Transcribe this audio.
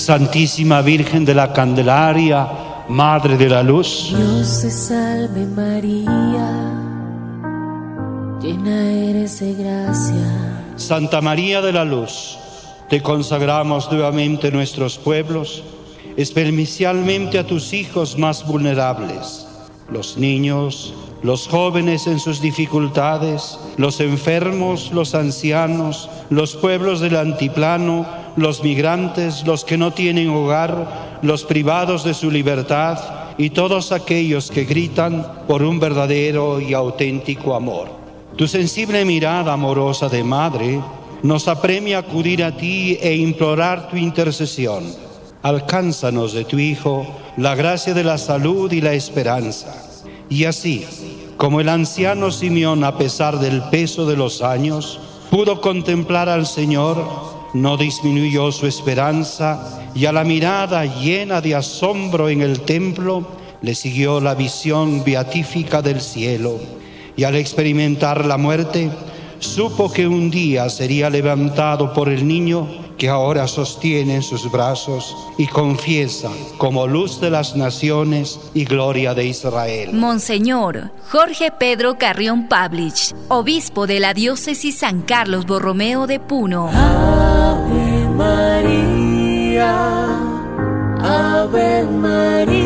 Santísima Virgen de la Candelaria, Madre de la Luz. Dios te salve María, llena eres de gracia. Santa María de la Luz, te consagramos nuevamente nuestros pueblos, especialmente a tus hijos más vulnerables, los niños, los jóvenes en sus dificultades, los enfermos, los ancianos, los pueblos del antiplano, los migrantes, los que no tienen hogar, los privados de su libertad y todos aquellos que gritan por un verdadero y auténtico amor. Tu sensible mirada amorosa de madre nos apremia a acudir a ti e implorar tu intercesión. Alcánzanos de tu Hijo la gracia de la salud y la esperanza. Y así, como el anciano Simeón, a pesar del peso de los años, pudo contemplar al Señor, no disminuyó su esperanza y a la mirada llena de asombro en el templo le siguió la visión beatífica del cielo. Y al experimentar la muerte supo que un día sería levantado por el niño que ahora sostiene en sus brazos y confiesa como luz de las naciones y gloria de Israel. Monseñor Jorge Pedro Carrión Pablich, obispo de la diócesis San Carlos Borromeo de Puno. Ave María, Ave María.